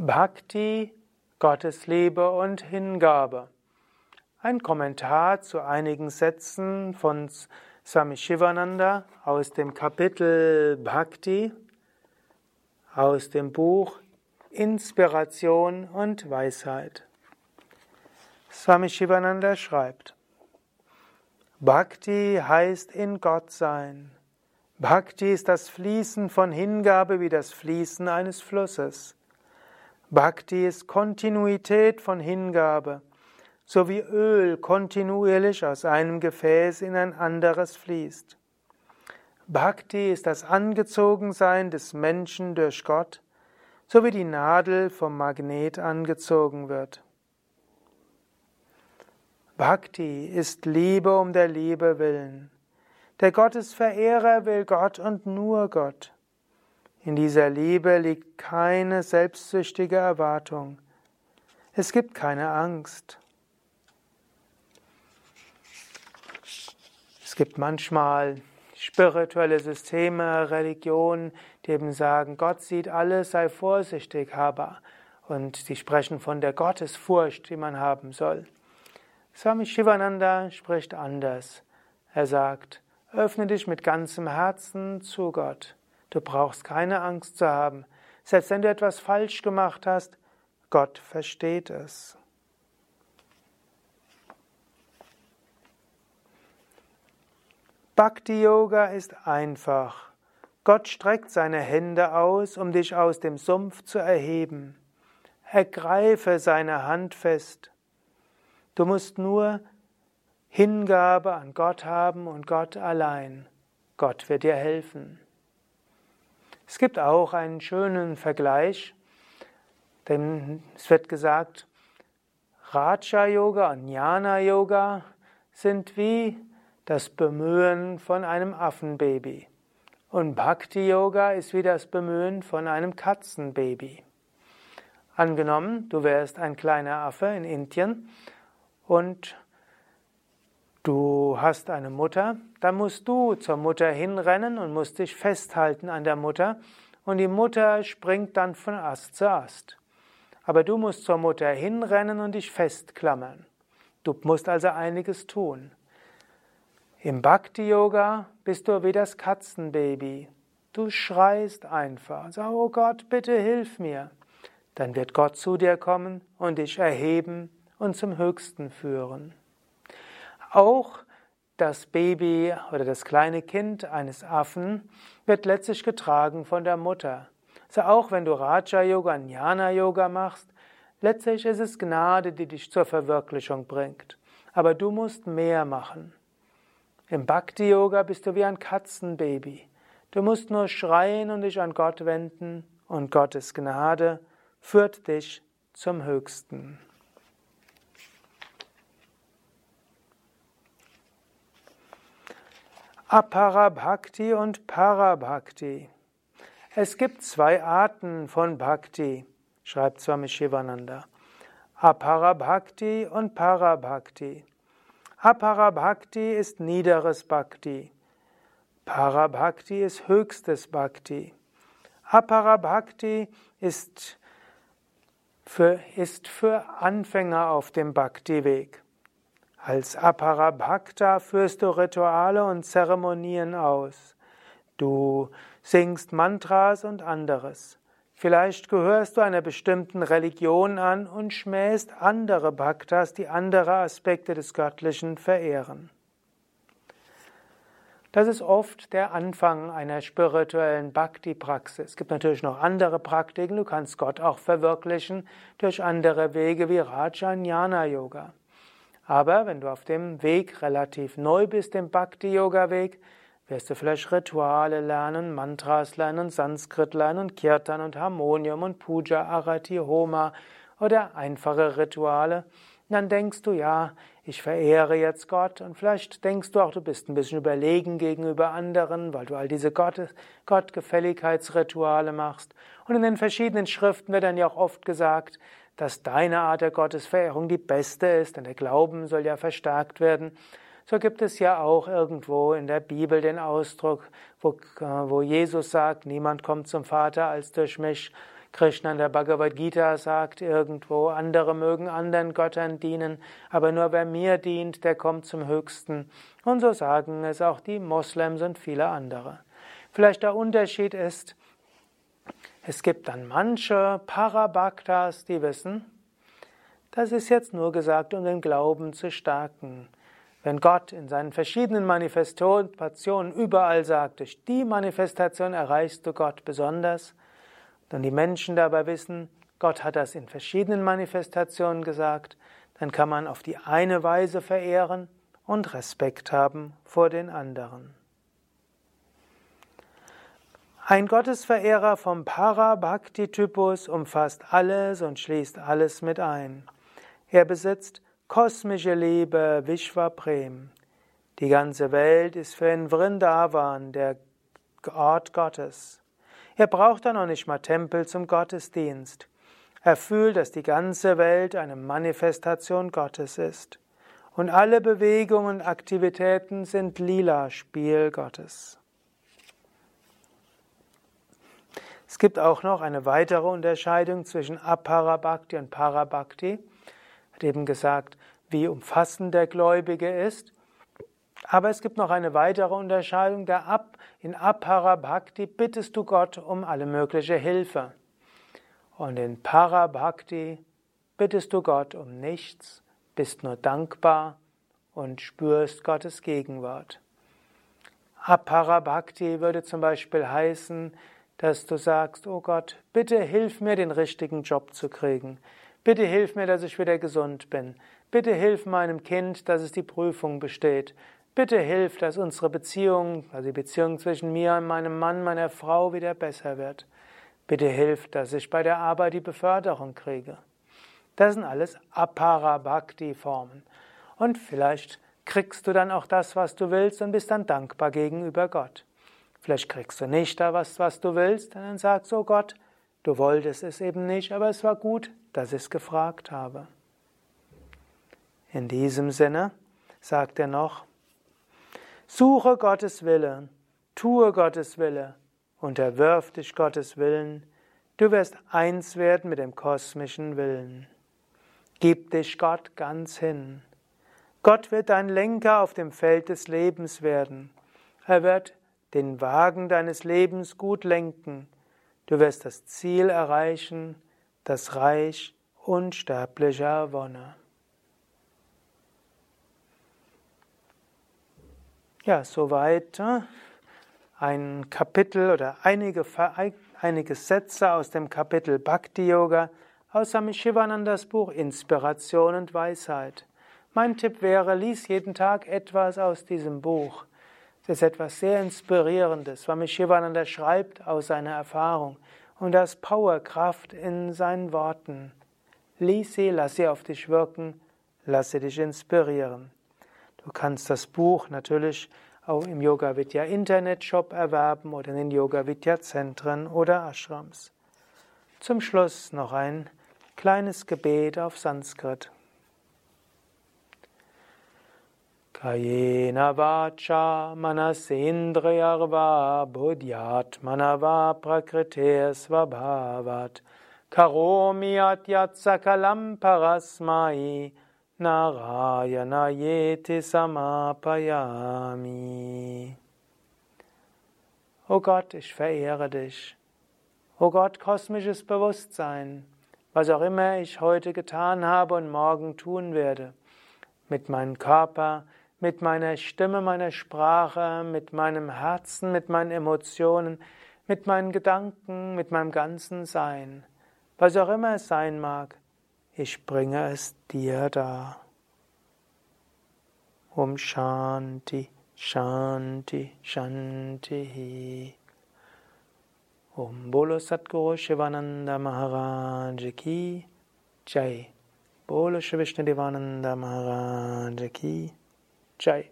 Bhakti, Gottesliebe und Hingabe. Ein Kommentar zu einigen Sätzen von Swami Shivananda aus dem Kapitel Bhakti aus dem Buch Inspiration und Weisheit. Swami Shivananda schreibt, Bhakti heißt in Gott sein. Bhakti ist das Fließen von Hingabe wie das Fließen eines Flusses. Bhakti ist Kontinuität von Hingabe, so wie Öl kontinuierlich aus einem Gefäß in ein anderes fließt. Bhakti ist das Angezogensein des Menschen durch Gott, so wie die Nadel vom Magnet angezogen wird. Bhakti ist Liebe um der Liebe willen. Der Gottesverehrer will Gott und nur Gott. In dieser Liebe liegt keine selbstsüchtige Erwartung. Es gibt keine Angst. Es gibt manchmal spirituelle Systeme, Religionen, die eben sagen, Gott sieht alles, sei vorsichtig, aber und sie sprechen von der Gottesfurcht, die man haben soll. Swami Shivananda spricht anders. Er sagt, öffne dich mit ganzem Herzen zu Gott. Du brauchst keine Angst zu haben. Selbst wenn du etwas falsch gemacht hast, Gott versteht es. Bhakti Yoga ist einfach. Gott streckt seine Hände aus, um dich aus dem Sumpf zu erheben. Ergreife seine Hand fest. Du musst nur Hingabe an Gott haben und Gott allein. Gott wird dir helfen. Es gibt auch einen schönen Vergleich, denn es wird gesagt, Raja Yoga und Jnana Yoga sind wie das Bemühen von einem Affenbaby. Und Bhakti Yoga ist wie das Bemühen von einem Katzenbaby. Angenommen, du wärst ein kleiner Affe in Indien und Du hast eine Mutter, dann musst du zur Mutter hinrennen und musst dich festhalten an der Mutter und die Mutter springt dann von Ast zu Ast. Aber du musst zur Mutter hinrennen und dich festklammern. Du musst also einiges tun. Im Bhakti-Yoga bist du wie das Katzenbaby. Du schreist einfach, sag, oh Gott, bitte hilf mir. Dann wird Gott zu dir kommen und dich erheben und zum Höchsten führen. Auch das Baby oder das kleine Kind eines Affen wird letztlich getragen von der Mutter. Also auch wenn du Raja Yoga, Jnana Yoga machst, letztlich ist es Gnade, die dich zur Verwirklichung bringt. Aber du musst mehr machen. Im Bhakti Yoga bist du wie ein Katzenbaby. Du musst nur schreien und dich an Gott wenden und Gottes Gnade führt dich zum Höchsten. Aparabhakti und Parabhakti. Es gibt zwei Arten von Bhakti, schreibt Swami Shivananda. Aparabhakti und Parabhakti. Aparabhakti ist niederes Bhakti. Parabhakti ist höchstes Bhakti. Aparabhakti ist für, ist für Anfänger auf dem Bhakti-Weg. Als Aparabhakta führst du Rituale und Zeremonien aus. Du singst Mantras und anderes. Vielleicht gehörst du einer bestimmten Religion an und schmähst andere Bhaktas, die andere Aspekte des Göttlichen verehren. Das ist oft der Anfang einer spirituellen Bhakti-Praxis. Es gibt natürlich noch andere Praktiken. Du kannst Gott auch verwirklichen durch andere Wege wie Rajanyana Yoga. Aber wenn du auf dem Weg relativ neu bist, dem Bhakti-Yoga-Weg, wirst du vielleicht Rituale lernen, Mantras lernen, Sanskrit lernen, Kirtan und Harmonium und Puja, Arati, Homa oder einfache Rituale. Und dann denkst du, ja, ich verehre jetzt Gott und vielleicht denkst du auch, du bist ein bisschen überlegen gegenüber anderen, weil du all diese Gott Gottgefälligkeitsrituale machst. Und in den verschiedenen Schriften wird dann ja auch oft gesagt, dass deine Art der Gottesverehrung die beste ist, denn der Glauben soll ja verstärkt werden. So gibt es ja auch irgendwo in der Bibel den Ausdruck, wo, wo Jesus sagt, niemand kommt zum Vater als durch mich. Krishna in der Bhagavad Gita sagt irgendwo, andere mögen anderen Göttern dienen, aber nur wer mir dient, der kommt zum Höchsten. Und so sagen es auch die Moslems und viele andere. Vielleicht der Unterschied ist, es gibt dann manche Parabhaktas, die wissen, das ist jetzt nur gesagt, um den Glauben zu stärken. Wenn Gott in seinen verschiedenen Manifestationen überall sagt, durch die Manifestation erreichst du Gott besonders, dann die Menschen dabei wissen, Gott hat das in verschiedenen Manifestationen gesagt, dann kann man auf die eine Weise verehren und Respekt haben vor den anderen. Ein Gottesverehrer vom Parabhakti-Typus umfasst alles und schließt alles mit ein. Er besitzt kosmische Liebe, Vishvaprem. Die ganze Welt ist für ihn Vrindavan, der Ort Gottes. Er braucht dann noch nicht mal Tempel zum Gottesdienst. Er fühlt, dass die ganze Welt eine Manifestation Gottes ist. Und alle Bewegungen und Aktivitäten sind lila Spiel Gottes. Es gibt auch noch eine weitere Unterscheidung zwischen Aparabhakti und Parabhakti hat eben gesagt, wie umfassend der Gläubige ist. Aber es gibt noch eine weitere Unterscheidung. Der Ab, in Aparabhakti bittest du Gott um alle mögliche Hilfe. Und in Parabhakti bittest du Gott um nichts, bist nur dankbar und spürst Gottes Gegenwart. Aparabhakti würde zum Beispiel heißen, dass du sagst, oh Gott, bitte hilf mir, den richtigen Job zu kriegen. Bitte hilf mir, dass ich wieder gesund bin. Bitte hilf meinem Kind, dass es die Prüfung besteht. Bitte hilf, dass unsere Beziehung, also die Beziehung zwischen mir und meinem Mann, meiner Frau wieder besser wird. Bitte hilf, dass ich bei der Arbeit die Beförderung kriege. Das sind alles Aparabhakti-Formen. Und vielleicht kriegst du dann auch das, was du willst und bist dann dankbar gegenüber Gott. Vielleicht kriegst du nicht da was, was du willst, und dann sagst du, oh Gott, du wolltest es eben nicht, aber es war gut, dass ich es gefragt habe. In diesem Sinne sagt er noch, suche Gottes Wille, tue Gottes Wille, unterwirf dich Gottes Willen, du wirst eins werden mit dem kosmischen Willen. Gib dich Gott ganz hin. Gott wird dein Lenker auf dem Feld des Lebens werden. Er wird den Wagen deines Lebens gut lenken. Du wirst das Ziel erreichen, das Reich unsterblicher Wonne. Ja, soweit äh, ein Kapitel oder einige, einige Sätze aus dem Kapitel Bhakti Yoga aus Swami Shivanandas Buch Inspiration und Weisheit. Mein Tipp wäre, lies jeden Tag etwas aus diesem Buch. Es ist etwas sehr Inspirierendes. Swami Shivananda schreibt aus seiner Erfahrung und das Powerkraft in seinen Worten. Lies sie, lass sie auf dich wirken, lass sie dich inspirieren. Du kannst das Buch natürlich auch im Yoga Vidya Internetshop erwerben oder in den Yoga Vidya Zentren oder Ashrams. Zum Schluss noch ein kleines Gebet auf Sanskrit. Kayena vacha manasendriyarva buddhyatmanava prakrite svabhavat karomi atyat parasmai narayana yeti samapayami. O Gott, ich verehre dich. O Gott, kosmisches Bewusstsein, was auch immer ich heute getan habe und morgen tun werde, mit meinem Körper, mit meiner Stimme, meiner Sprache, mit meinem Herzen, mit meinen Emotionen, mit meinen Gedanken, mit meinem ganzen Sein. Was auch immer es sein mag, ich bringe es dir dar. Um Shanti, Shanti, Shanti. Om Bolo Satguru Shivananda Maharaj Ki Jai. Bolo Shri Vishnu Devananda Maharaj Ki Jai.